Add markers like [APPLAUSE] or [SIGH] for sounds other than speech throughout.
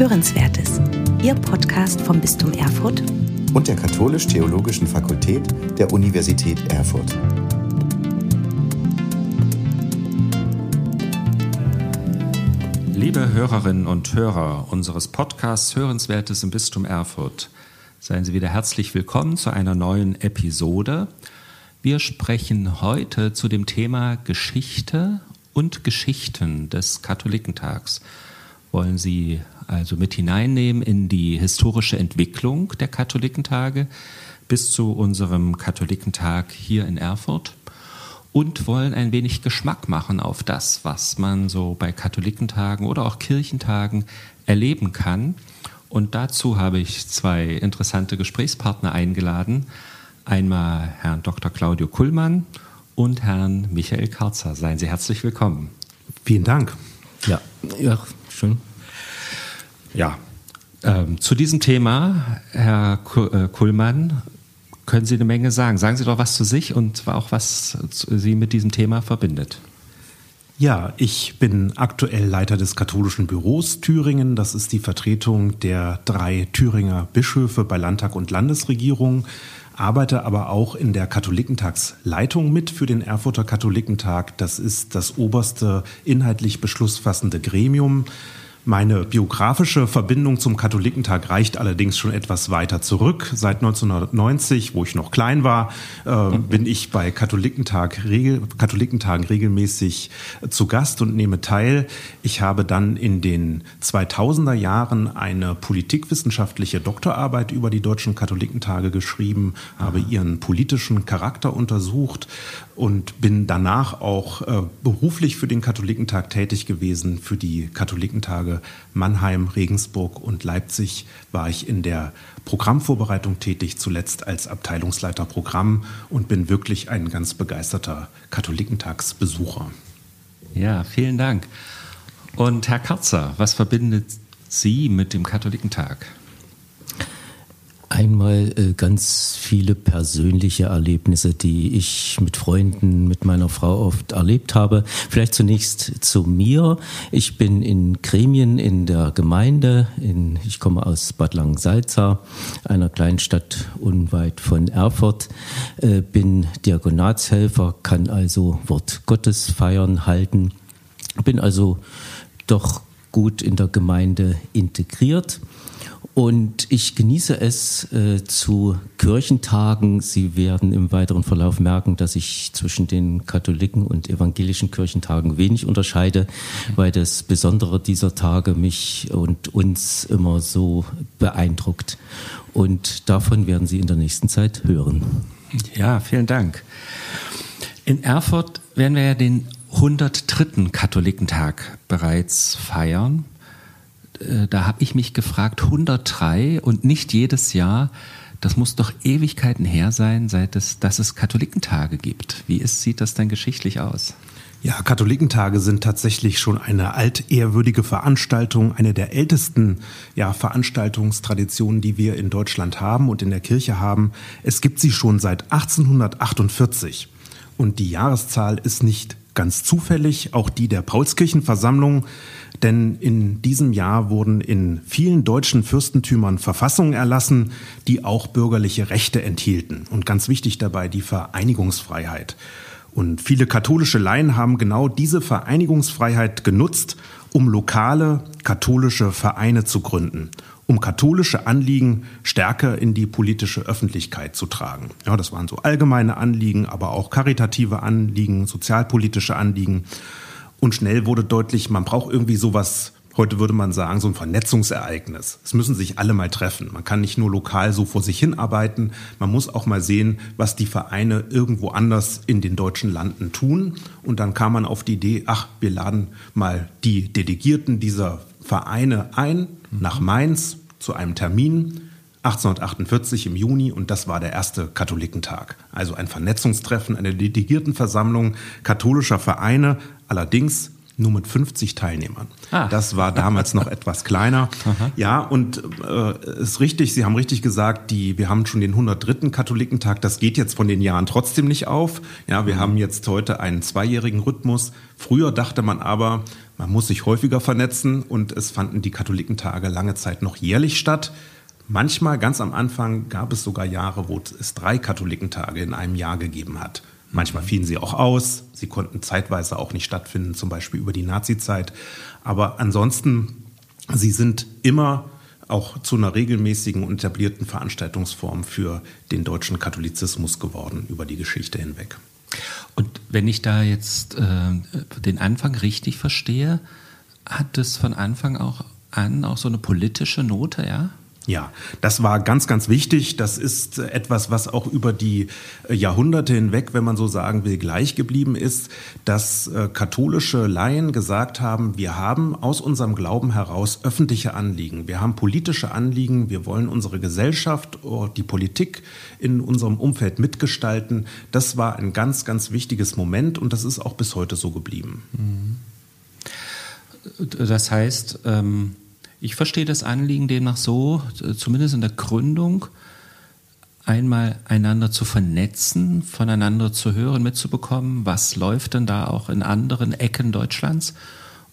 Hörenswertes, Ihr Podcast vom Bistum Erfurt und der Katholisch-Theologischen Fakultät der Universität Erfurt. Liebe Hörerinnen und Hörer unseres Podcasts Hörenswertes im Bistum Erfurt, seien Sie wieder herzlich willkommen zu einer neuen Episode. Wir sprechen heute zu dem Thema Geschichte und Geschichten des Katholikentags. Wollen Sie also mit hineinnehmen in die historische Entwicklung der Katholikentage bis zu unserem Katholikentag hier in Erfurt und wollen ein wenig Geschmack machen auf das, was man so bei Katholikentagen oder auch Kirchentagen erleben kann. Und dazu habe ich zwei interessante Gesprächspartner eingeladen. Einmal Herrn Dr. Claudio Kullmann und Herrn Michael Karzer. Seien Sie herzlich willkommen. Vielen Dank. Ja, ja schön. Ja, ähm, zu diesem Thema, Herr äh, Kuhlmann, können Sie eine Menge sagen. Sagen Sie doch was zu sich und auch was Sie mit diesem Thema verbindet. Ja, ich bin aktuell Leiter des katholischen Büros Thüringen. Das ist die Vertretung der drei Thüringer Bischöfe bei Landtag und Landesregierung, arbeite aber auch in der Katholikentagsleitung mit für den Erfurter Katholikentag. Das ist das oberste inhaltlich beschlussfassende Gremium. Meine biografische Verbindung zum Katholikentag reicht allerdings schon etwas weiter zurück. Seit 1990, wo ich noch klein war, äh, bin ich bei Katholikentag regel, Katholikentagen regelmäßig zu Gast und nehme teil. Ich habe dann in den 2000er Jahren eine politikwissenschaftliche Doktorarbeit über die deutschen Katholikentage geschrieben, habe ihren politischen Charakter untersucht und bin danach auch äh, beruflich für den Katholikentag tätig gewesen. Für die Katholikentage Mannheim, Regensburg und Leipzig war ich in der Programmvorbereitung tätig, zuletzt als Abteilungsleiter Programm und bin wirklich ein ganz begeisterter Katholikentagsbesucher. Ja, vielen Dank. Und Herr Karzer, was verbindet Sie mit dem Katholikentag? Einmal äh, ganz viele persönliche Erlebnisse, die ich mit Freunden, mit meiner Frau oft erlebt habe. Vielleicht zunächst zu mir. Ich bin in Gremien in der Gemeinde. In, ich komme aus Bad Langensalza, einer kleinen Stadt unweit von Erfurt. Äh, bin Diakonatshelfer, kann also Wort Gottes feiern, halten. Bin also doch gut in der Gemeinde integriert und ich genieße es äh, zu Kirchentagen. Sie werden im weiteren Verlauf merken, dass ich zwischen den katholiken und evangelischen Kirchentagen wenig unterscheide, weil das Besondere dieser Tage mich und uns immer so beeindruckt. Und davon werden Sie in der nächsten Zeit hören. Ja, vielen Dank. In Erfurt werden wir ja den 103. Katholikentag bereits feiern. Äh, da habe ich mich gefragt, 103 und nicht jedes Jahr, das muss doch Ewigkeiten her sein, seit es, dass es Katholikentage gibt. Wie ist, sieht das denn geschichtlich aus? Ja, Katholikentage sind tatsächlich schon eine altehrwürdige Veranstaltung, eine der ältesten ja, Veranstaltungstraditionen, die wir in Deutschland haben und in der Kirche haben. Es gibt sie schon seit 1848 und die Jahreszahl ist nicht ganz zufällig, auch die der Paulskirchenversammlung denn in diesem Jahr wurden in vielen deutschen Fürstentümern Verfassungen erlassen, die auch bürgerliche Rechte enthielten. Und ganz wichtig dabei die Vereinigungsfreiheit. Und viele katholische Laien haben genau diese Vereinigungsfreiheit genutzt, um lokale katholische Vereine zu gründen, um katholische Anliegen stärker in die politische Öffentlichkeit zu tragen. Ja, das waren so allgemeine Anliegen, aber auch karitative Anliegen, sozialpolitische Anliegen. Und schnell wurde deutlich, man braucht irgendwie sowas, heute würde man sagen, so ein Vernetzungsereignis. Es müssen sich alle mal treffen. Man kann nicht nur lokal so vor sich hin arbeiten, man muss auch mal sehen, was die Vereine irgendwo anders in den deutschen Landen tun. Und dann kam man auf die Idee, ach, wir laden mal die Delegierten dieser Vereine ein nach Mainz zu einem Termin 1848 im Juni und das war der erste Katholikentag. Also ein Vernetzungstreffen, eine Delegiertenversammlung katholischer Vereine, allerdings nur mit 50 Teilnehmern. Ah. Das war damals noch etwas kleiner. Aha. Ja, und äh, ist richtig, Sie haben richtig gesagt, die, wir haben schon den 103. Katholikentag, das geht jetzt von den Jahren trotzdem nicht auf. Ja, wir mhm. haben jetzt heute einen zweijährigen Rhythmus. Früher dachte man aber, man muss sich häufiger vernetzen und es fanden die Katholikentage lange Zeit noch jährlich statt. Manchmal, ganz am Anfang, gab es sogar Jahre, wo es drei Katholikentage in einem Jahr gegeben hat. Manchmal fielen sie auch aus. Sie konnten zeitweise auch nicht stattfinden, zum Beispiel über die Nazizeit. Aber ansonsten, sie sind immer auch zu einer regelmäßigen und etablierten Veranstaltungsform für den deutschen Katholizismus geworden über die Geschichte hinweg. Und wenn ich da jetzt äh, den Anfang richtig verstehe, hat es von Anfang auch an auch so eine politische Note, ja? Ja, das war ganz, ganz wichtig. Das ist etwas, was auch über die äh, Jahrhunderte hinweg, wenn man so sagen will, gleich geblieben ist, dass äh, katholische Laien gesagt haben, wir haben aus unserem Glauben heraus öffentliche Anliegen. Wir haben politische Anliegen. Wir wollen unsere Gesellschaft, oh, die Politik in unserem Umfeld mitgestalten. Das war ein ganz, ganz wichtiges Moment und das ist auch bis heute so geblieben. Mhm. Das heißt, ähm ich verstehe das Anliegen demnach so, zumindest in der Gründung, einmal einander zu vernetzen, voneinander zu hören, mitzubekommen, was läuft denn da auch in anderen Ecken Deutschlands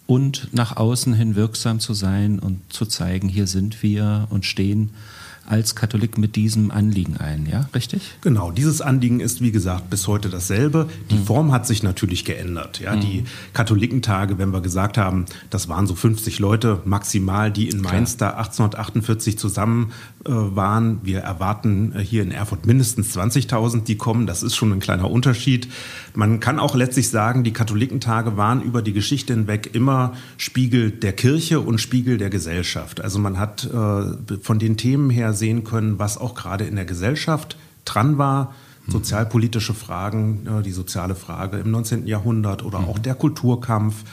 und nach außen hin wirksam zu sein und zu zeigen, hier sind wir und stehen als Katholik mit diesem Anliegen ein, ja, richtig? Genau, dieses Anliegen ist, wie gesagt, bis heute dasselbe. Die mhm. Form hat sich natürlich geändert. Ja, mhm. Die Katholikentage, wenn wir gesagt haben, das waren so 50 Leute maximal, die in Mainz Klar. da 1848 zusammen äh, waren. Wir erwarten äh, hier in Erfurt mindestens 20.000, die kommen. Das ist schon ein kleiner Unterschied. Man kann auch letztlich sagen, die Katholikentage waren über die Geschichte hinweg immer Spiegel der Kirche und Spiegel der Gesellschaft. Also man hat äh, von den Themen her sehen können, was auch gerade in der Gesellschaft dran war. Sozialpolitische Fragen, äh, die soziale Frage im 19. Jahrhundert oder auch mhm. der Kulturkampf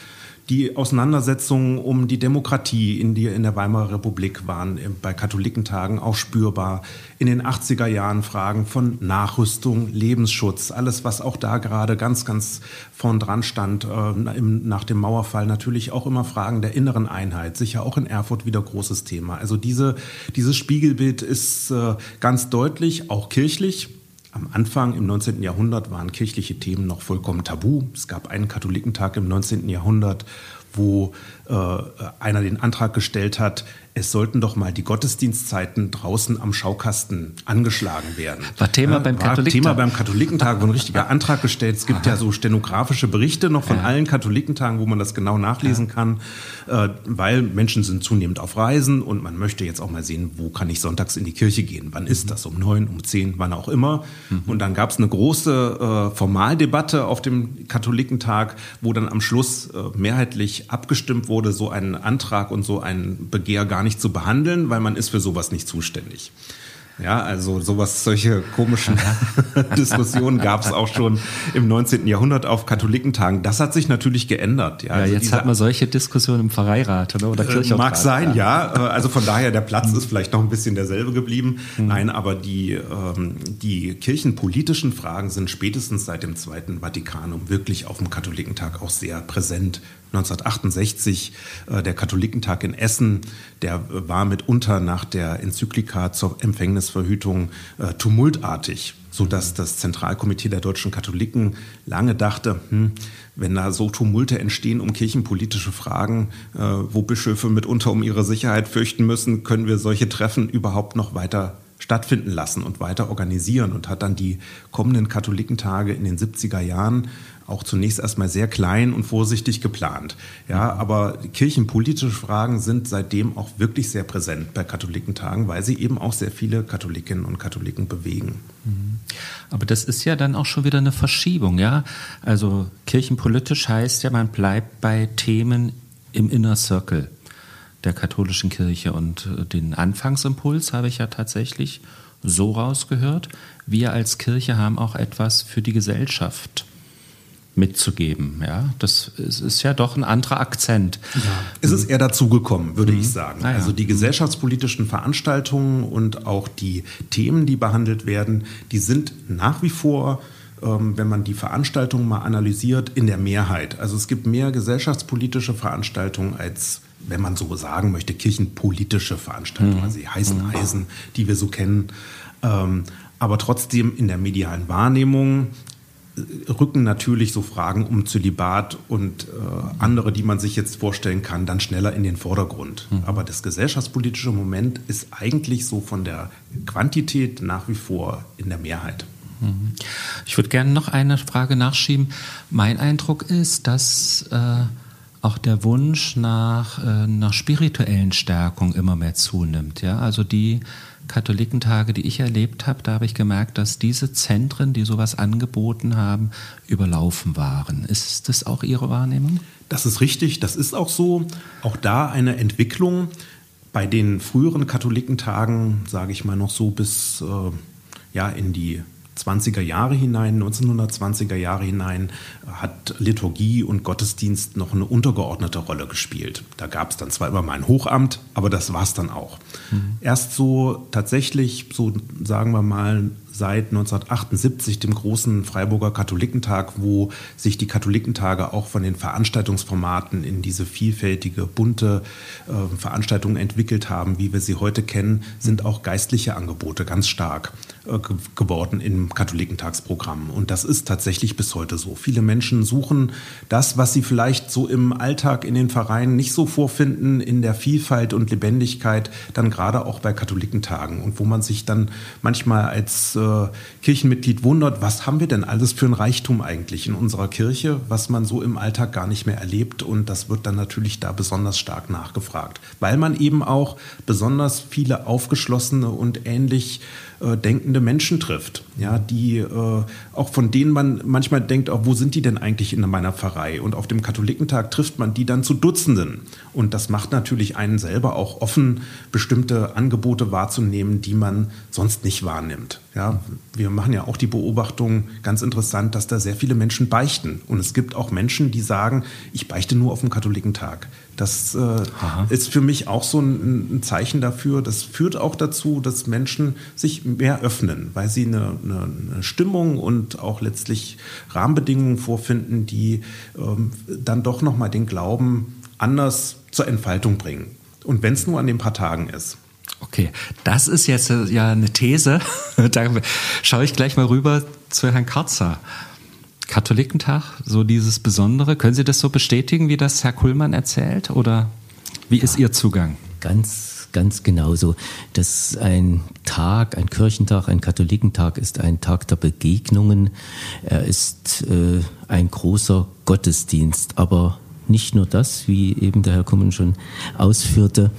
die Auseinandersetzungen um die Demokratie in, die, in der Weimarer Republik waren bei Katholikentagen auch spürbar. In den 80er Jahren Fragen von Nachrüstung, Lebensschutz, alles, was auch da gerade ganz, ganz vorn dran stand, äh, im, nach dem Mauerfall natürlich auch immer Fragen der inneren Einheit, sicher auch in Erfurt wieder großes Thema. Also diese, dieses Spiegelbild ist äh, ganz deutlich, auch kirchlich. Am Anfang im 19. Jahrhundert waren kirchliche Themen noch vollkommen tabu. Es gab einen Katholikentag im 19. Jahrhundert, wo äh, einer den Antrag gestellt hat, es sollten doch mal die Gottesdienstzeiten draußen am Schaukasten angeschlagen werden. War Thema beim Katholikentag. Thema beim Katholikentag, wo ein richtiger [LAUGHS] Antrag gestellt. Es gibt ja so stenografische Berichte noch von ja. allen Katholikentagen, wo man das genau nachlesen ja. kann, äh, weil Menschen sind zunehmend auf Reisen und man möchte jetzt auch mal sehen, wo kann ich sonntags in die Kirche gehen? Wann ist mhm. das? Um neun, um zehn, wann auch immer. Mhm. Und dann gab es eine große äh, Formaldebatte auf dem Katholikentag, wo dann am Schluss äh, mehrheitlich abgestimmt wurde, so ein Antrag und so ein Begehr gar nicht zu behandeln, weil man ist für sowas nicht zuständig. Ja, also sowas, solche komischen [LAUGHS] Diskussionen gab es auch schon im 19. Jahrhundert auf Katholikentagen. Das hat sich natürlich geändert. Ja, ja also jetzt hat man solche Diskussionen im Pfarreirat oder, oder äh, Kirchhof. Mag sein, ja. ja. Äh, also von daher, der Platz ist vielleicht noch ein bisschen derselbe geblieben. Mhm. Nein, aber die, ähm, die kirchenpolitischen Fragen sind spätestens seit dem Zweiten Vatikanum wirklich auf dem Katholikentag auch sehr präsent 1968 äh, der Katholikentag in Essen, der war mitunter nach der Enzyklika zur Empfängnisverhütung äh, tumultartig, sodass das Zentralkomitee der deutschen Katholiken lange dachte, hm, wenn da so Tumulte entstehen um kirchenpolitische Fragen, äh, wo Bischöfe mitunter um ihre Sicherheit fürchten müssen, können wir solche Treffen überhaupt noch weiter stattfinden lassen und weiter organisieren und hat dann die kommenden Katholikentage in den 70er Jahren auch zunächst erstmal sehr klein und vorsichtig geplant. Ja, aber kirchenpolitische Fragen sind seitdem auch wirklich sehr präsent bei Katholikentagen, weil sie eben auch sehr viele Katholikinnen und Katholiken bewegen. Mhm. Aber das ist ja dann auch schon wieder eine Verschiebung, ja? Also kirchenpolitisch heißt ja, man bleibt bei Themen im Inner Circle der katholischen Kirche und äh, den Anfangsimpuls habe ich ja tatsächlich so rausgehört. Wir als Kirche haben auch etwas für die Gesellschaft mitzugeben. Ja, das ist, ist ja doch ein anderer Akzent. Ja. Es ist eher dazugekommen, würde mhm. ich sagen. Ah, ja. Also die gesellschaftspolitischen Veranstaltungen und auch die Themen, die behandelt werden, die sind nach wie vor ähm, wenn man die Veranstaltungen mal analysiert, in der Mehrheit. Also es gibt mehr gesellschaftspolitische Veranstaltungen als wenn man so sagen möchte, kirchenpolitische Veranstaltungen, mhm. also die heißen mhm. Eisen, die wir so kennen. Ähm, aber trotzdem in der medialen Wahrnehmung rücken natürlich so Fragen um Zölibat und äh, andere, die man sich jetzt vorstellen kann, dann schneller in den Vordergrund. Mhm. Aber das gesellschaftspolitische Moment ist eigentlich so von der Quantität nach wie vor in der Mehrheit. Mhm. Ich würde gerne noch eine Frage nachschieben. Mein Eindruck ist, dass äh, auch der Wunsch nach, äh, nach spirituellen Stärkung immer mehr zunimmt. Ja? Also die Katholikentage, die ich erlebt habe, da habe ich gemerkt, dass diese Zentren, die sowas angeboten haben, überlaufen waren. Ist das auch Ihre Wahrnehmung? Das ist richtig, das ist auch so. Auch da eine Entwicklung. Bei den früheren Katholikentagen, sage ich mal noch so bis äh, ja, in die 20er Jahre hinein, 1920er Jahre hinein, hat Liturgie und Gottesdienst noch eine untergeordnete Rolle gespielt. Da gab es dann zwar immer mal ein Hochamt, aber das war es dann auch. Mhm. Erst so tatsächlich, so sagen wir mal, seit 1978, dem großen Freiburger Katholikentag, wo sich die Katholikentage auch von den Veranstaltungsformaten in diese vielfältige, bunte äh, Veranstaltung entwickelt haben, wie wir sie heute kennen, sind auch geistliche Angebote ganz stark geworden im Katholikentagsprogramm. Und das ist tatsächlich bis heute so. Viele Menschen suchen das, was sie vielleicht so im Alltag in den Vereinen nicht so vorfinden, in der Vielfalt und Lebendigkeit, dann gerade auch bei Katholikentagen. Und wo man sich dann manchmal als äh, äh, Kirchenmitglied wundert, was haben wir denn alles für ein Reichtum eigentlich in unserer Kirche, was man so im Alltag gar nicht mehr erlebt. Und das wird dann natürlich da besonders stark nachgefragt, weil man eben auch besonders viele aufgeschlossene und ähnlich äh, denkende Menschen trifft, ja, die äh, auch von denen man manchmal denkt, auch, wo sind die denn eigentlich in meiner Pfarrei? Und auf dem Katholikentag trifft man die dann zu Dutzenden. Und das macht natürlich einen selber auch offen, bestimmte Angebote wahrzunehmen, die man sonst nicht wahrnimmt. Ja, wir machen ja auch die Beobachtung, ganz interessant, dass da sehr viele Menschen beichten. Und es gibt auch Menschen, die sagen, ich beichte nur auf dem Katholikentag. Das äh, ist für mich auch so ein, ein, Zeichen dafür. Das führt auch dazu, dass Menschen sich mehr öffnen, weil sie eine, eine, eine Stimmung und auch letztlich Rahmenbedingungen vorfinden, die ähm, dann doch nochmal den Glauben anders zur Entfaltung bringen. Und wenn es nur an den paar Tagen ist. Okay, das ist jetzt äh, ja eine These. [LAUGHS] da schaue ich gleich mal rüber zu Herrn Karzer. Katholikentag, so dieses Besondere. Können Sie das so bestätigen, wie das Herr Kuhlmann erzählt? Oder wie ist Ihr Zugang? Ganz, ganz genauso. Das ein Tag, ein Kirchentag, ein Katholikentag ist ein Tag der Begegnungen. Er ist äh, ein großer Gottesdienst. Aber nicht nur das, wie eben der Herr Kummen schon ausführte.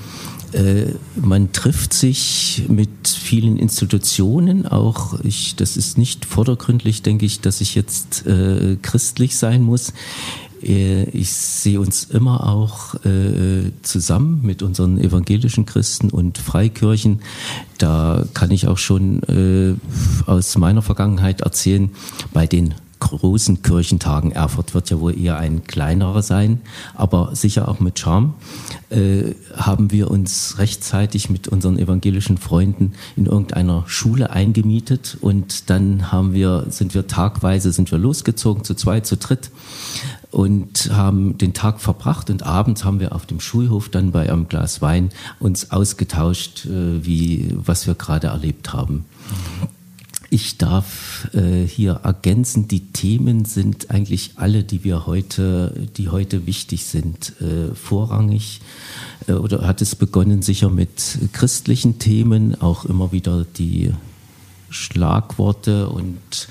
Äh, man trifft sich mit vielen Institutionen, auch ich, das ist nicht vordergründlich, denke ich, dass ich jetzt äh, christlich sein muss. Äh, ich sehe uns immer auch äh, zusammen mit unseren evangelischen Christen und Freikirchen. Da kann ich auch schon aus meiner Vergangenheit erzählen, bei den großen Kirchentagen. Erfurt wird ja wohl eher ein kleinerer sein, aber sicher auch mit Charme. Äh, haben wir uns rechtzeitig mit unseren evangelischen Freunden in irgendeiner Schule eingemietet und dann haben wir, sind wir tagweise, sind wir losgezogen, zu zweit, zu dritt und haben den Tag verbracht und abends haben wir auf dem Schulhof dann bei einem Glas Wein uns ausgetauscht, äh, wie, was wir gerade erlebt haben. Ich darf äh, hier ergänzen, die Themen sind eigentlich alle, die wir heute, die heute wichtig sind, äh, vorrangig. Äh, oder hat es begonnen sicher mit christlichen Themen, auch immer wieder die Schlagworte und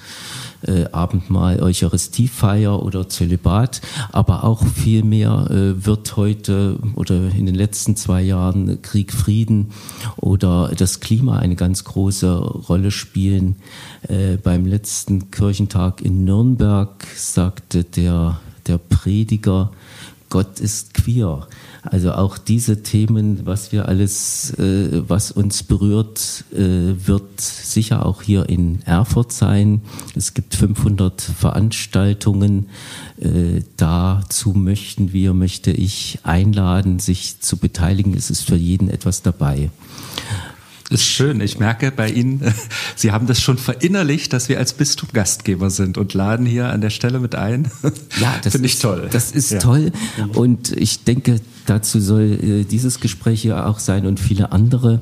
äh, Abendmahl, Eucharistiefeier oder Zölibat, aber auch vielmehr äh, wird heute oder in den letzten zwei Jahren Krieg, Frieden oder das Klima eine ganz große Rolle spielen. Äh, beim letzten Kirchentag in Nürnberg sagte der, der Prediger, Gott ist queer. Also auch diese Themen, was wir alles, äh, was uns berührt, äh, wird sicher auch hier in Erfurt sein. Es gibt 500 Veranstaltungen. Äh, dazu möchten wir, möchte ich einladen, sich zu beteiligen. Es ist für jeden etwas dabei. Ist schön. Ich merke bei Ihnen, [LAUGHS] Sie haben das schon verinnerlicht, dass wir als Bistum Gastgeber sind und laden hier an der Stelle mit ein. Ja, das [LAUGHS] finde ich toll. Das ist ja. toll. Und ich denke, dazu soll äh, dieses Gespräch ja auch sein und viele andere,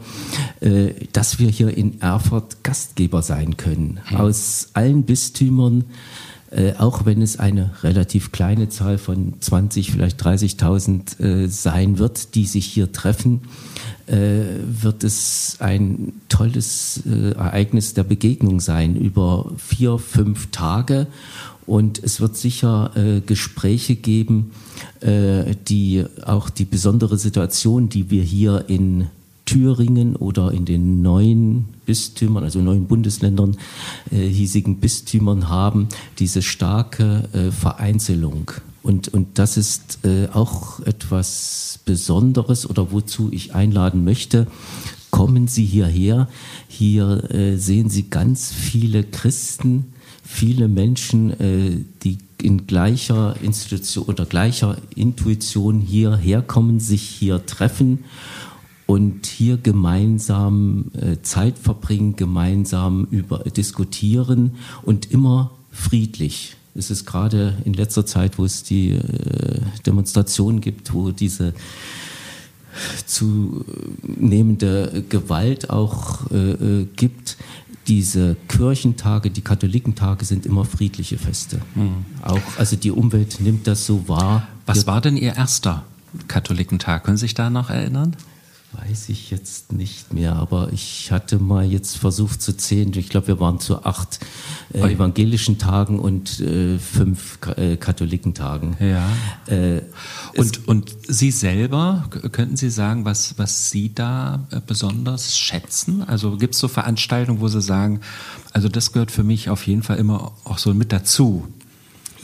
äh, dass wir hier in Erfurt Gastgeber sein können. Mhm. Aus allen Bistümern äh, auch wenn es eine relativ kleine Zahl von 20, vielleicht 30.000 äh, sein wird, die sich hier treffen, wird es ein tolles Ereignis der Begegnung sein über vier, fünf Tage. Und es wird sicher äh, Gespräche geben, die auch die besondere Situation, die wir hier in Thüringen oder in den neuen Bistümern, also neuen Bundesländern, äh, hiesigen Bistümern haben, diese starke äh, Vereinzelung. Und, und das ist äh, auch etwas Besonderes oder wozu ich einladen möchte. Kommen Sie hierher. Hier äh, sehen Sie ganz viele Christen, viele Menschen, äh, die in gleicher Institution oder gleicher Intuition hierher kommen, sich hier treffen und hier gemeinsam äh, Zeit verbringen, gemeinsam über diskutieren und immer friedlich. Es ist gerade in letzter Zeit, wo es die äh, Demonstrationen gibt, wo diese zunehmende Gewalt auch äh, äh, gibt. Diese Kirchentage, die Katholikentage sind immer friedliche Feste. Mhm. Auch, also die Umwelt nimmt das so wahr. Was war denn Ihr erster Katholikentag? Können Sie sich da noch erinnern? Weiß ich jetzt nicht mehr, aber ich hatte mal jetzt versucht zu zählen. Ich glaube, wir waren zu acht äh, evangelischen Tagen und äh, fünf äh, Katholikentagen. Ja. Äh, und, und Sie selber, könnten Sie sagen, was, was Sie da äh, besonders schätzen? Also gibt es so Veranstaltungen, wo Sie sagen, also das gehört für mich auf jeden Fall immer auch so mit dazu?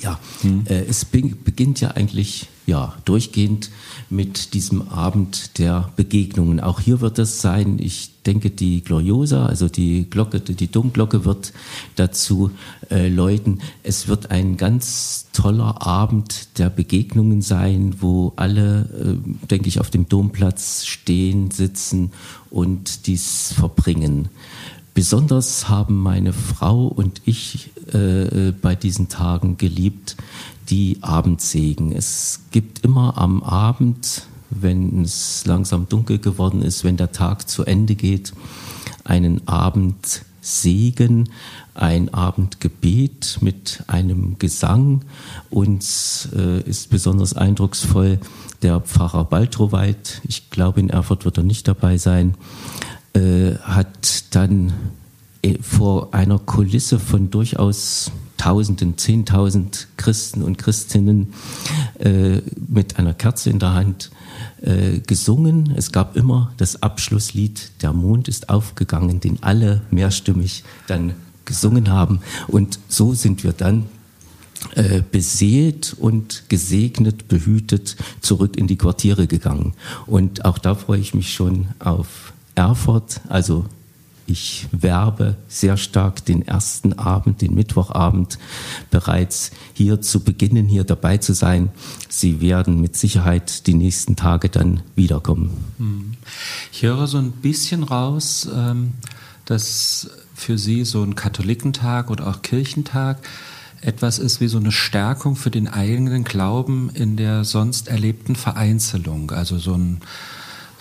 Ja, hm. Äh, es beginnt ja eigentlich ja, durchgehend mit diesem Abend der Begegnungen. Auch hier wird es sein, ich denke, die Gloriosa, also die Glocke, die Domglocke wird dazu äh, läuten. Es wird ein ganz toller Abend der Begegnungen sein, wo alle, äh, denke ich, auf dem Domplatz stehen, sitzen und dies verbringen. Besonders haben meine Frau und ich äh, äh bei diesen Tagen geliebt, die Abendsegen. Es gibt immer am Abend, wenn es langsam dunkel geworden ist, wenn der Tag zu Ende geht, einen Abendsegen, ein Abendgebet mit einem Gesang. Uns äh, ist besonders eindrucksvoll der Pfarrer Baltroweit, ich glaube in Erfurt wird er nicht dabei sein, äh, hat dann äh, vor einer Kulisse von durchaus Tausenden, Zehntausend Christen und Christinnen äh, mit einer Kerze in der Hand äh, gesungen. Es gab immer das Abschlusslied Der Mond ist aufgegangen, den alle mehrstimmig dann gesungen haben. Und so sind wir dann äh, beseelt und gesegnet, behütet zurück in die Quartiere gegangen. Und auch da freue ich mich schon auf Erfurt, also ich werbe sehr stark den ersten Abend, den Mittwochabend bereits hier zu beginnen, hier dabei zu sein. Sie werden mit Sicherheit die nächsten Tage dann wiederkommen. Hm. Ich höre so ein bisschen raus, ähm, dass für Sie so ein Katholikentag oder auch Kirchentag etwas ist wie so eine Stärkung für den eigenen Glauben in der sonst erlebten Vereinzelung. Also so ein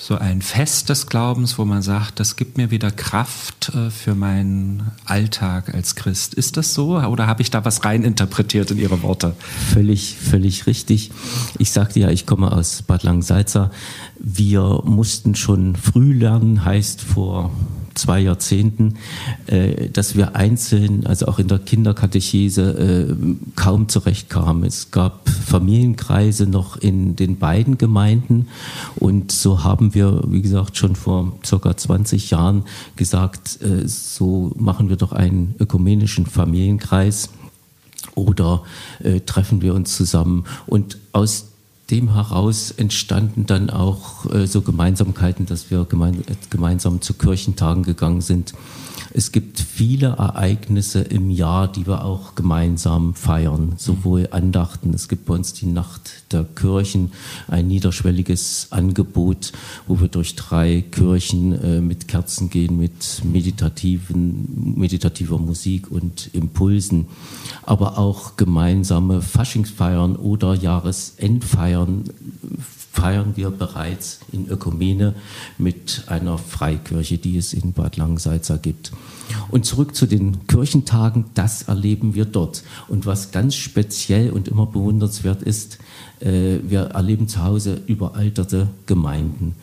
so ein Fest des Glaubens, wo man sagt, das gibt mir wieder Kraft äh, für meinen Alltag als Christ. Ist das so oder habe ich da was reininterpretiert in Ihre Worte? Völlig, völlig richtig. Ich sagte ja, ich komme aus Bad Langensalza. Wir mussten schon früh lernen, heißt vor zwei Jahrzehnten, äh, dass wir einzeln, also auch in der Kinderkatechese, äh, kaum zurechtkamen. Es gab Familienkreise noch in den beiden Gemeinden und so haben wir, wie gesagt, schon vor circa 20 Jahren gesagt, äh, so machen wir doch einen ökumenischen Familienkreis oder äh, treffen wir uns zusammen. Und aus dem heraus entstanden dann auch äh, so Gemeinsamkeiten, dass wir gemein, gemeinsam zu Kirchentagen gegangen sind Es gibt viele Ereignisse im Jahr, die wir auch gemeinsam feiern, sowohl Andachten. Es gibt bei uns die Nacht der Kirchen, ein niederschwelliges Angebot, wo wir durch drei Kirchen äh, mit Kerzen gehen, mit meditativen, meditativer Musik und Impulsen, aber auch gemeinsame Faschingsfeiern oder Jahresendfeiern feiern wir bereits in Ökumene mit einer Freikirche, die es in Bad Langensalza gibt. Und zurück zu den Kirchentagen, das erleben wir dort. Und was ganz speziell und immer bewundernswert ist, äh, wir erleben zu Hause überalterte Gemeinden.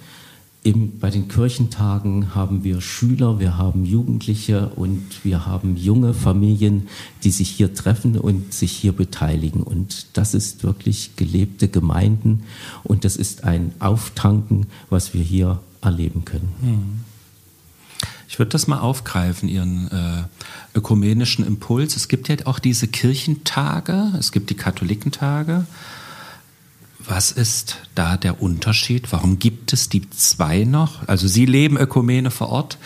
Im, bei den Kirchentagen haben wir Schüler, wir haben Jugendliche und wir haben junge Familien, die sich hier treffen und sich hier beteiligen. Und das ist wirklich gelebte Gemeinden und das ist ein Auftanken, was wir hier erleben können. Hm. Ich würde das mal aufgreifen, Ihren äh, ökumenischen Impuls. Es gibt ja auch diese Kirchentage, es gibt die Katholikentage. Was ist da der Unterschied? Warum gibt es die zwei noch? Also Sie leben Ökumene vor Ort,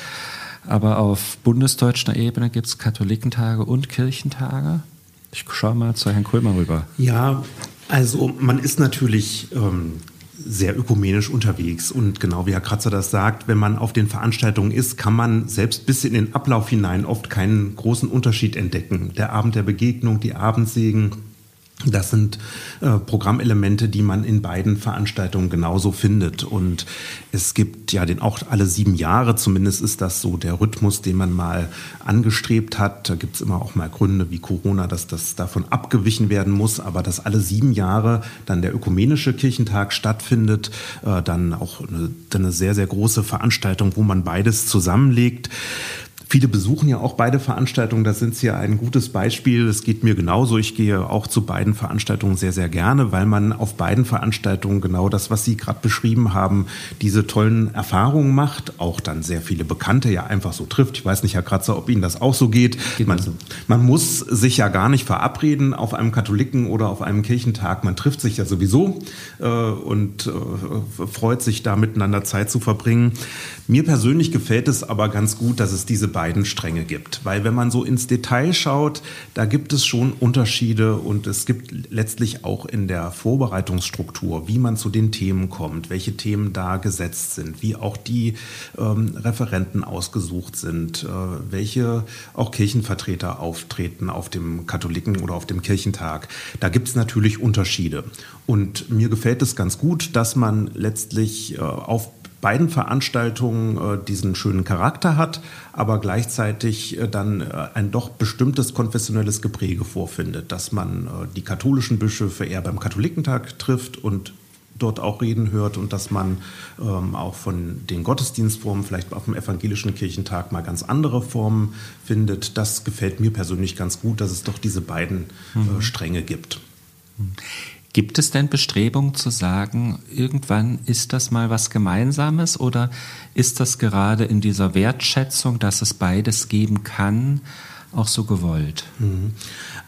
aber auf bundesdeutscher Ebene gibt es Katholikentage und Kirchentage. Ich schaue mal zu Herrn Kulmer rüber. Ja, also man ist natürlich ähm, sehr ökumenisch unterwegs. Und genau wie Herr Kratzer das sagt, wenn man auf den Veranstaltungen ist, kann man selbst bis in den Ablauf hinein oft keinen großen Unterschied entdecken. Der Abend der Begegnung, die Abendsegen, das sind äh, Programmelemente, die man in beiden Veranstaltungen genauso findet. Und es gibt ja den auch alle sieben Jahre, zumindest ist das so der Rhythmus, den man mal angestrebt hat. Da gibt es immer auch mal Gründe wie Corona, dass das davon abgewichen werden muss, aber dass alle sieben Jahre dann der ökumenische Kirchentag stattfindet, äh, dann auch eine, eine sehr, sehr große Veranstaltung, wo man beides zusammenlegt. Viele besuchen ja auch beide Veranstaltungen. Da sind sie ja ein gutes Beispiel. Es geht mir genauso. Ich gehe auch zu beiden Veranstaltungen sehr, sehr gerne, weil man auf beiden Veranstaltungen genau das, was Sie gerade beschrieben haben, diese tollen Erfahrungen macht, auch dann sehr viele Bekannte ja einfach so trifft. Ich weiß nicht, Herr Kratzer, ob Ihnen das auch so geht. geht man, so. man muss sich ja gar nicht verabreden auf einem Katholiken oder auf einem Kirchentag. Man trifft sich ja sowieso äh, und äh, freut sich da miteinander Zeit zu verbringen. Mir persönlich gefällt es aber ganz gut, dass es diese beiden Stränge gibt, weil wenn man so ins Detail schaut, da gibt es schon Unterschiede und es gibt letztlich auch in der Vorbereitungsstruktur, wie man zu den Themen kommt, welche Themen da gesetzt sind, wie auch die ähm, Referenten ausgesucht sind, äh, welche auch Kirchenvertreter auftreten auf dem Katholiken oder auf dem Kirchentag. Da gibt es natürlich Unterschiede. Und mir gefällt es ganz gut, dass man letztlich äh, auf beiden Veranstaltungen äh, diesen schönen Charakter hat, aber gleichzeitig äh, dann äh, ein doch bestimmtes konfessionelles Gepräge vorfindet, dass man äh, die katholischen Bischöfe eher beim Katholikentag trifft und dort auch reden hört und dass man ähm, auch von den Gottesdienstformen vielleicht auf dem evangelischen Kirchentag mal ganz andere Formen findet. Das gefällt mir persönlich ganz gut, dass es doch diese beiden äh, mhm. Stränge gibt. Gibt es denn Bestrebungen zu sagen, irgendwann ist das mal was Gemeinsames oder ist das gerade in dieser Wertschätzung, dass es beides geben kann, auch so gewollt? Mhm.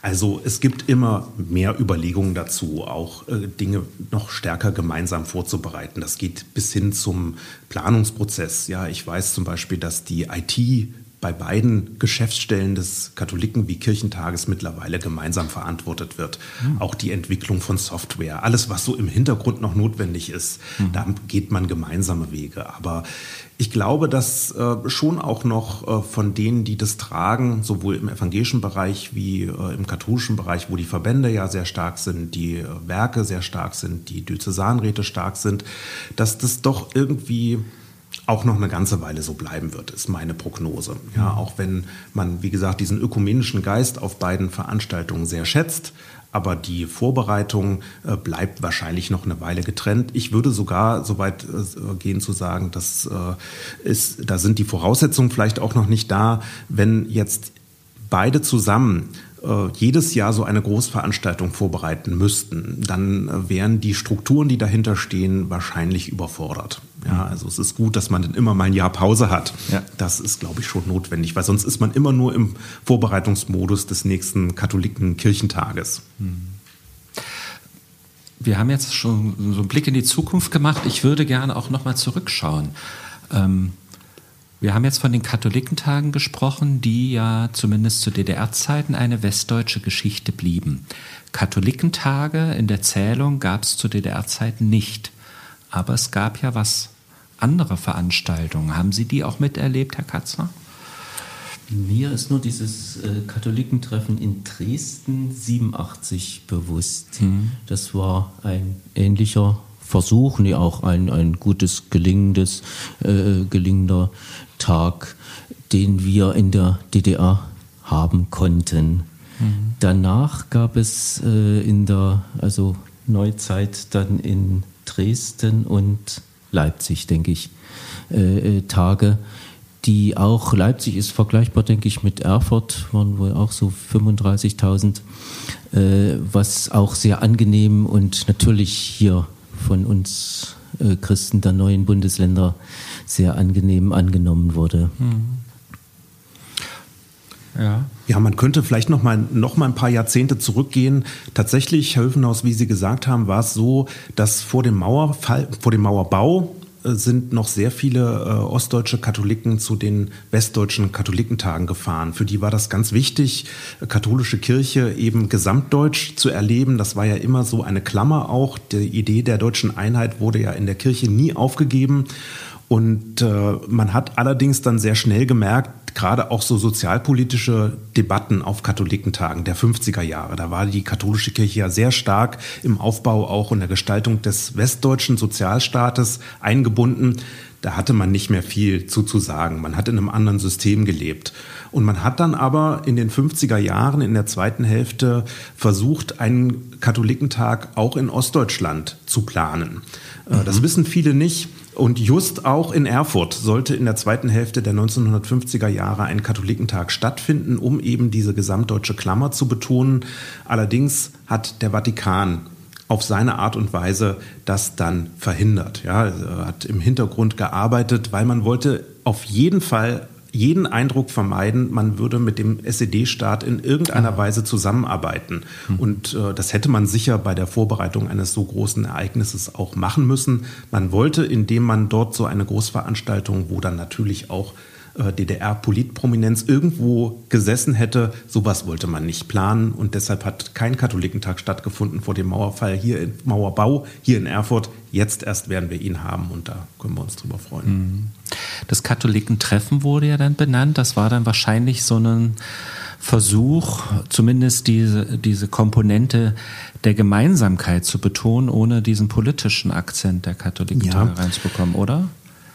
Also es gibt immer mehr Überlegungen dazu, auch äh, Dinge noch stärker gemeinsam vorzubereiten. Das geht bis hin zum Planungsprozess. Ja, ich weiß zum Beispiel, dass die IT bei beiden Geschäftsstellen des Katholiken wie Kirchentages mittlerweile gemeinsam verantwortet wird. Mhm. Auch die Entwicklung von Software, alles, was so im Hintergrund noch notwendig ist, mhm. da geht man gemeinsame Wege. Aber ich glaube, dass äh, schon auch noch äh, von denen, die das tragen, sowohl im evangelischen Bereich wie äh, im katholischen Bereich, wo die Verbände ja sehr stark sind, die äh, Werke sehr stark sind, die Diözesanräte stark sind, dass das doch irgendwie auch noch eine ganze Weile so bleiben wird, ist meine Prognose. Ja, auch wenn man, wie gesagt, diesen ökumenischen Geist auf beiden Veranstaltungen sehr schätzt, aber die Vorbereitung äh, bleibt wahrscheinlich noch eine Weile getrennt. Ich würde sogar so weit äh, gehen zu sagen, dass äh, ist, da sind die Voraussetzungen vielleicht auch noch nicht da, wenn jetzt beide zusammen jedes Jahr so eine Großveranstaltung vorbereiten müssten, dann wären die Strukturen, die dahinter stehen, wahrscheinlich überfordert. Ja, also es ist gut, dass man dann immer mal ein Jahr Pause hat. Ja. Das ist, glaube ich, schon notwendig, weil sonst ist man immer nur im Vorbereitungsmodus des nächsten katholiken Kirchentages. Mhm. Wir haben jetzt schon so einen Blick in die Zukunft gemacht. Ich würde gerne auch noch mal zurückschauen. Ähm, Wir haben jetzt von den Katholikentagen gesprochen, die ja zumindest zu DDR-Zeiten eine westdeutsche Geschichte blieben. Katholikentage in der Zählung gab es zu DDR-Zeiten nicht. Aber es gab ja was andere Veranstaltungen. Haben Sie die auch miterlebt, Herr Katzner? Mir ist nur dieses äh, Katholikentreffen in Dresden 87 bewusst. Mhm. Das war ein ähnlicher Versuch, nee, auch ein, ein gutes, gelingendes, äh, gelingender Tag, den wir in der DDR haben konnten. Mhm. Danach gab es äh, in der also Neuzeit dann in Dresden und Leipzig, denke ich, äh, äh Tage, die auch, Leipzig ist vergleichbar, denke ich, mit Erfurt, waren wohl auch so 35.000, äh, was auch sehr angenehm und natürlich hier von uns äh, Christen der neuen Bundesländer sehr angenehm angenommen wurde. Mhm. Ja. ja, man könnte vielleicht noch mal, noch mal ein paar Jahrzehnte zurückgehen. Tatsächlich, Herr Höfenhaus, wie Sie gesagt haben, war es so, dass vor dem, Mauerfall, vor dem Mauerbau sind noch sehr viele äh, ostdeutsche Katholiken zu den westdeutschen Katholikentagen gefahren. Für die war das ganz wichtig, katholische Kirche eben gesamtdeutsch zu erleben. Das war ja immer so eine Klammer auch. Die Idee der deutschen Einheit wurde ja in der Kirche nie aufgegeben. Und äh, man hat allerdings dann sehr schnell gemerkt, gerade auch so sozialpolitische Debatten auf Katholikentagen der 50er Jahre, da war die katholische Kirche ja sehr stark im Aufbau auch und der Gestaltung des westdeutschen Sozialstaates eingebunden. Da hatte man nicht mehr viel zu, zu sagen. Man hat in einem anderen System gelebt. Und man hat dann aber in den 50er Jahren, in der zweiten Hälfte, versucht, einen Katholikentag auch in Ostdeutschland zu planen. Mhm. Das wissen viele nicht. Und just auch in Erfurt sollte in der zweiten Hälfte der 1950er Jahre ein Katholikentag stattfinden, um eben diese gesamtdeutsche Klammer zu betonen. Allerdings hat der Vatikan auf seine Art und Weise das dann verhindert. Ja, er hat im Hintergrund gearbeitet, weil man wollte auf jeden Fall jeden Eindruck vermeiden, man würde mit dem SED-Staat in irgendeiner Weise zusammenarbeiten. Mhm. Und äh, das hätte man sicher bei der Vorbereitung eines so großen Ereignisses auch machen müssen. Man wollte, indem man dort so eine Großveranstaltung, wo dann natürlich auch DDR-Politprominenz irgendwo gesessen hätte. Sowas wollte man nicht planen und deshalb hat kein Katholikentag stattgefunden vor dem Mauerfall hier in Mauerbau hier in Erfurt. Jetzt erst werden wir ihn haben und da können wir uns drüber freuen. Mhm. Das Katholikentreffen wurde ja dann benannt. Das war dann wahrscheinlich so ein Versuch, zumindest diese, diese Komponente der Gemeinsamkeit zu betonen, ohne diesen politischen Akzent der Katholikentage ja. reinzubekommen, oder?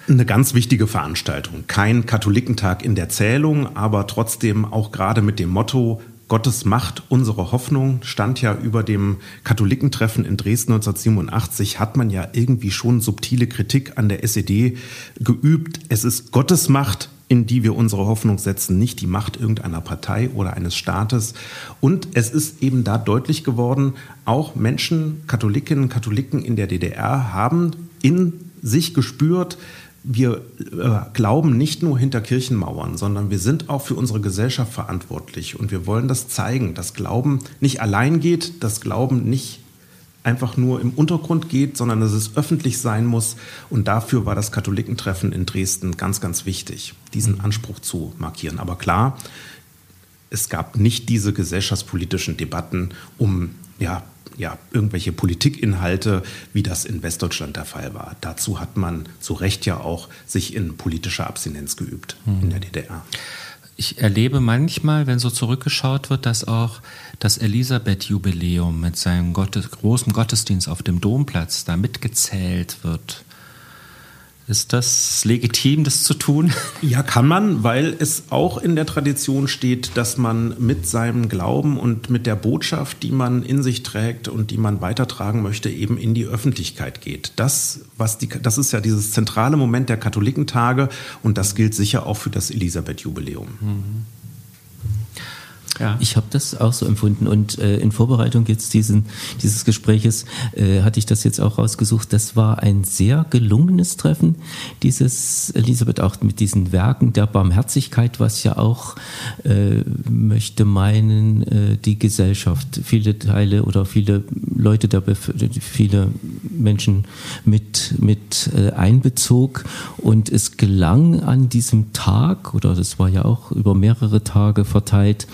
Eine ganz wichtige Veranstaltung. Kein Katholikentag in der Zählung, aber trotzdem auch gerade mit dem Motto Gottes Macht, unsere Hoffnung stand ja über dem Katholikentreffen in Dresden 1987, hat man ja irgendwie schon subtile Kritik an der SED geübt. Es ist Gottes Macht, in die wir unsere Hoffnung setzen, nicht die Macht irgendeiner Partei oder eines Staates. Und es ist eben da deutlich geworden, auch Menschen, Katholikinnen, Katholiken in der DDR haben in sich gespürt, wir äh, glauben nicht nur hinter Kirchenmauern, sondern wir sind auch für unsere Gesellschaft verantwortlich und wir wollen das zeigen, dass Glauben nicht allein geht, dass Glauben nicht einfach nur im Untergrund geht, sondern dass es öffentlich sein muss. Und dafür war das Katholikentreffen in Dresden ganz, ganz wichtig, diesen mhm. Anspruch zu markieren. Aber klar, es gab nicht diese gesellschaftspolitischen Debatten um ja, ja, irgendwelche Politikinhalte, wie das in Westdeutschland der Fall war. Dazu hat man zu Recht ja auch sich in politischer Abstinenz geübt mhm. in der DDR. Ich erlebe manchmal, wenn so zurückgeschaut wird, dass auch das Elisabeth-Jubiläum mit seinem Gottes, großen Gottesdienst auf dem Domplatz da mitgezählt wird. Ist das legitim, das zu tun? [LAUGHS] Ja, kann man, weil es auch in der Tradition steht, dass man mit seinem Glauben und mit der Botschaft, die man in sich trägt und die man weitertragen möchte, eben in die Öffentlichkeit geht. Das, was die, das ist ja dieses zentrale Moment der Katholikentage und das gilt sicher auch für das Elisabeth-Jubiläum. Mhm. Ja. Ich habe das auch so empfunden und äh, in Vorbereitung jetzt diesen, dieses Gespräches äh, hatte ich das jetzt auch rausgesucht. Das war ein sehr gelungenes Treffen, dieses Elisabeth auch mit diesen Werken der Barmherzigkeit, was ja auch äh, möchte meinen, äh, die Gesellschaft, viele Teile oder viele Leute der Bef viele Menschen mit, mit äh, einbezog. Und es gelang an diesem Tag, oder das war ja auch über mehrere Tage verteilt,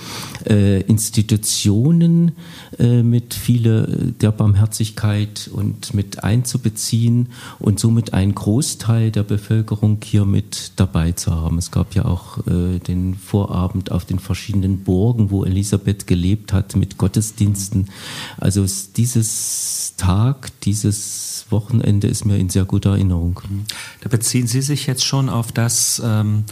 äh, Institutionen äh, mit viele der Barmherzigkeit und mit einzubeziehen und somit einen Großteil der Bevölkerung hier mit dabei zu haben. Es gab ja auch äh, den Vorabend auf den verschiedenen Burgen, wo Elisabeth gelebt hat, mit Gottesdiensten. Also dieses Tag, dieses Wochenende ist mir in sehr guter Erinnerung. Da beziehen Sie sich jetzt schon auf das ähm,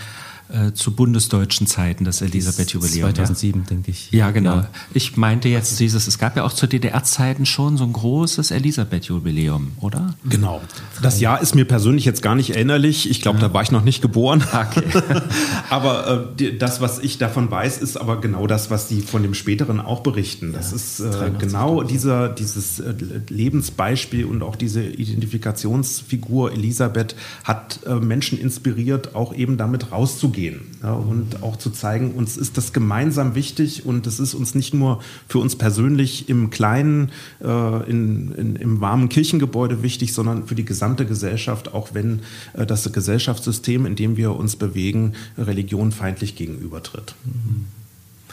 äh, zu bundesdeutschen Zeiten, das Elisabeth-Jubiläum. 2007, ja. denke ich. Ja, genau. Ja. Ich meinte jetzt dieses, es gab ja auch zu DDR-Zeiten schon so ein großes Elisabeth-Jubiläum, oder? Genau. Das Jahr ist mir persönlich jetzt gar nicht erinnerlich. Ich glaube, ja. da war ich noch nicht geboren. Okay. [LAUGHS] aber äh, das, was ich davon weiß, ist aber genau das, was die von dem späteren auch berichten. Das ist äh, genau dieser, dieses äh, Lebensbeispiel und auch diese Identifikationsfigur Elisabeth hat äh, Menschen inspiriert, auch eben damit rauszugehen gehen ja, und auch zu zeigen, uns ist das gemeinsam wichtig und es ist uns nicht nur für uns persönlich im kleinen, äh, in, in, im warmen Kirchengebäude wichtig, sondern für die gesamte Gesellschaft, auch wenn äh, das Gesellschaftssystem, in dem wir uns bewegen, religionfeindlich gegenübertritt.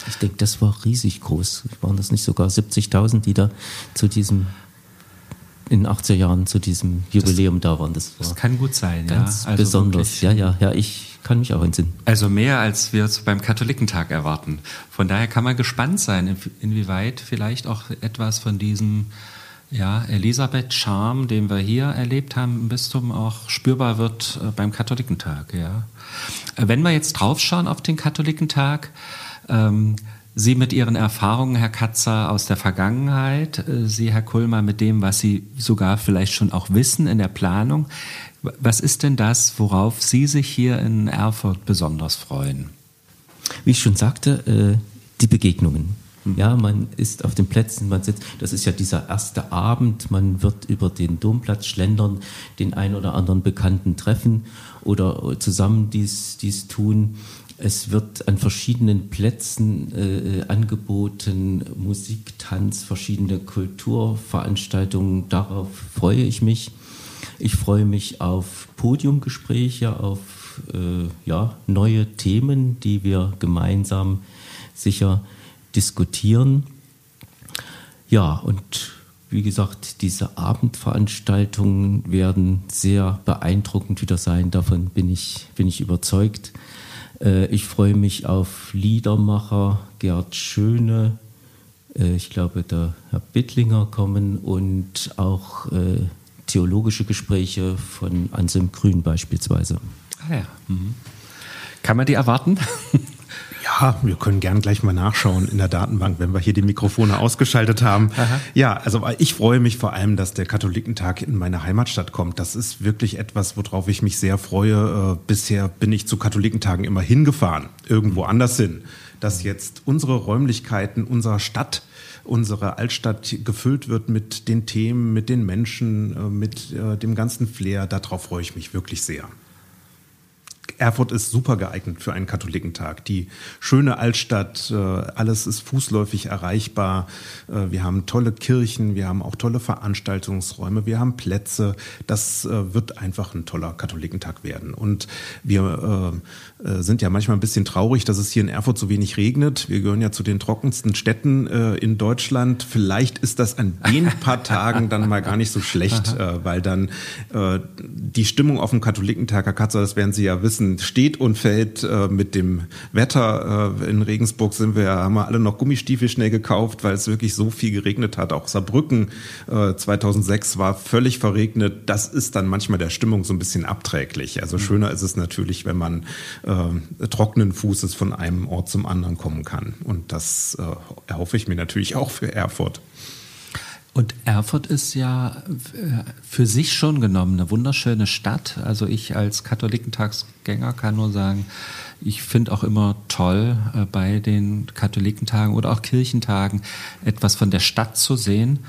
Ich denke, das war riesig groß. Waren das nicht sogar 70.000, die da zu diesem in den 80er Jahren zu diesem Jubiläum das, da waren. Das, war das kann gut sein, ganz ja. Also besonders. Wirklich. Ja, ja, ja, ich kann mich auch entsinnen. Also mehr, als wir es beim Katholikentag erwarten. Von daher kann man gespannt sein, inwieweit vielleicht auch etwas von diesem ja, Elisabeth-Charme, den wir hier erlebt haben im Bistum, auch spürbar wird äh, beim Katholikentag. Ja. Äh, wenn wir jetzt draufschauen auf den Katholikentag, ähm, Sie mit Ihren Erfahrungen, Herr Katzer, aus der Vergangenheit, äh, Sie, Herr Kulmer, mit dem, was Sie sogar vielleicht schon auch wissen in der Planung. Was ist denn das, worauf Sie sich hier in Erfurt besonders freuen? Wie ich schon sagte, äh, die Begegnungen. Hm. Ja, man ist auf den Plätzen, man sitzt, das ist ja dieser erste Abend, man wird über den Domplatz schlendern, den einen oder anderen Bekannten treffen oder zusammen dies, dies tun. Es wird an verschiedenen Plätzen äh, angeboten, Musik, Tanz, verschiedene Kulturveranstaltungen. Darauf freue ich mich. Ich freue mich auf Podiumgespräche, auf äh, ja, neue Themen, die wir gemeinsam sicher diskutieren. Ja, und wie gesagt, diese Abendveranstaltungen werden sehr beeindruckend wieder sein. Davon bin ich, bin ich überzeugt. Äh, ich freue mich auf Liedermacher Gerd Schöne. Äh, ich glaube, der Herr Bittlinger kommen und auch äh, theologische Gespräche von Anselm Grün beispielsweise. Ah ja. Mhm. Kann man die erwarten? [LAUGHS] Ja, wir können gern gleich mal nachschauen in der Datenbank, wenn wir hier die Mikrofone ausgeschaltet haben. Aha. Ja, also ich freue mich vor allem, dass der Katholikentag in meine Heimatstadt kommt. Das ist wirklich etwas, worauf ich mich sehr freue. Äh, bisher bin ich zu Katholikentagen immer hingefahren, irgendwo anders hin. Dass jetzt unsere Räumlichkeiten unserer Stadt unsere Altstadt gefüllt wird mit den Themen, mit den Menschen, äh, mit äh, dem ganzen Flair. Darauf freue ich mich wirklich sehr. Erfurt ist super geeignet für einen Katholikentag. Die schöne Altstadt, äh, alles ist fußläufig erreichbar. Äh, wir haben tolle Kirchen, wir haben auch tolle Veranstaltungsräume, wir haben Plätze. Das äh, wird einfach ein toller Katholikentag werden. Und wir sind ja manchmal ein bisschen traurig, dass es hier in Erfurt so wenig regnet. Wir gehören ja zu den trockensten Städten in Deutschland. Vielleicht ist das an den paar Tagen dann mal gar nicht so schlecht, [LAUGHS] weil dann die Stimmung auf dem Katholikentag, Herr Katzer, das werden Sie ja wissen, steht und fällt äh, mit dem Wetter. Äh, in Regensburg sind wir, haben wir alle noch Gummistiefel schnell gekauft, weil es wirklich so viel geregnet hat. Auch Saarbrücken äh, 2006 war völlig verregnet. Das ist dann manchmal der Stimmung so ein bisschen abträglich. Also mhm. schöner ist es natürlich, wenn man äh, trockenen Fußes von einem Ort zum anderen kommen kann. Und das äh, erhoffe ich mir natürlich auch für Erfurt. Und Erfurt ist ja äh, für sich schon genommen eine wunderschöne Stadt. Also ich als Katholikentagsgänger kann nur sagen, ich finde auch immer toll, äh, bei den Katholikentagen oder auch Kirchentagen etwas von der Stadt zu sehen.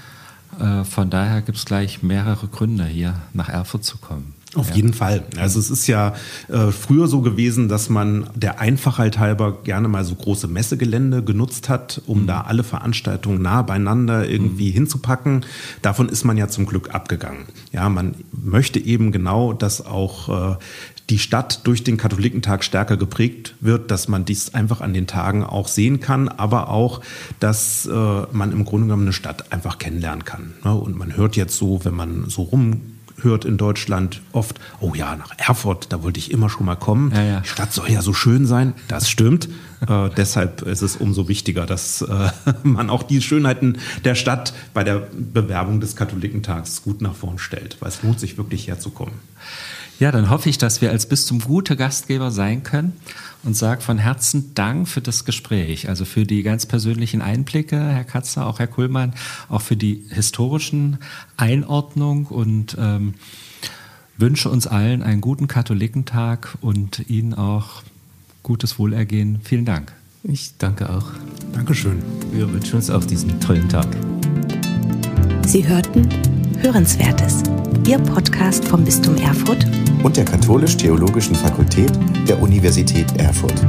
Äh, von daher gibt es gleich mehrere Gründe, hier nach Erfurt zu kommen. Auf ja. jeden Fall. Also es ist ja äh, früher so gewesen, dass man der Einfachheit halber gerne mal so große Messegelände genutzt hat, um mhm. da alle Veranstaltungen nah beieinander irgendwie mhm. hinzupacken. Davon ist man ja zum Glück abgegangen. Ja, man möchte eben genau, dass auch äh, die Stadt durch den Katholikentag stärker geprägt wird, dass man dies einfach an den Tagen auch sehen kann, aber auch, dass äh, man im Grunde genommen eine Stadt einfach kennenlernen kann. Ne? Und man hört jetzt so, wenn man so rum hört in Deutschland oft, oh ja, nach Erfurt, da wollte ich immer schon mal kommen. Ja, ja. Die Stadt soll ja so schön sein. Das stimmt. äh, [LAUGHS] deshalb ist es umso wichtiger, dass äh, [LAUGHS] man auch die Schönheiten der Stadt bei der Bewerbung des Katholikentags gut nach vorn stellt, weil es lohnt sich wirklich herzukommen. Ja, dann hoffe ich, dass wir als Bistum gute Gastgeber sein können und sage von Herzen Dank für das Gespräch, also für die ganz persönlichen Einblicke, Herr Katzer, auch Herr Kuhlmann, auch für die historischen Einordnung und ähm, wünsche uns allen einen guten Katholikentag und Ihnen auch gutes Wohlergehen. Vielen Dank. Ich danke auch. Dankeschön. Wir wünschen uns auch diesen tollen Tag. Sie hörten Hörenswertes, Ihr Podcast vom Bistum Erfurt und der Katholisch-Theologischen Fakultät der Universität Erfurt.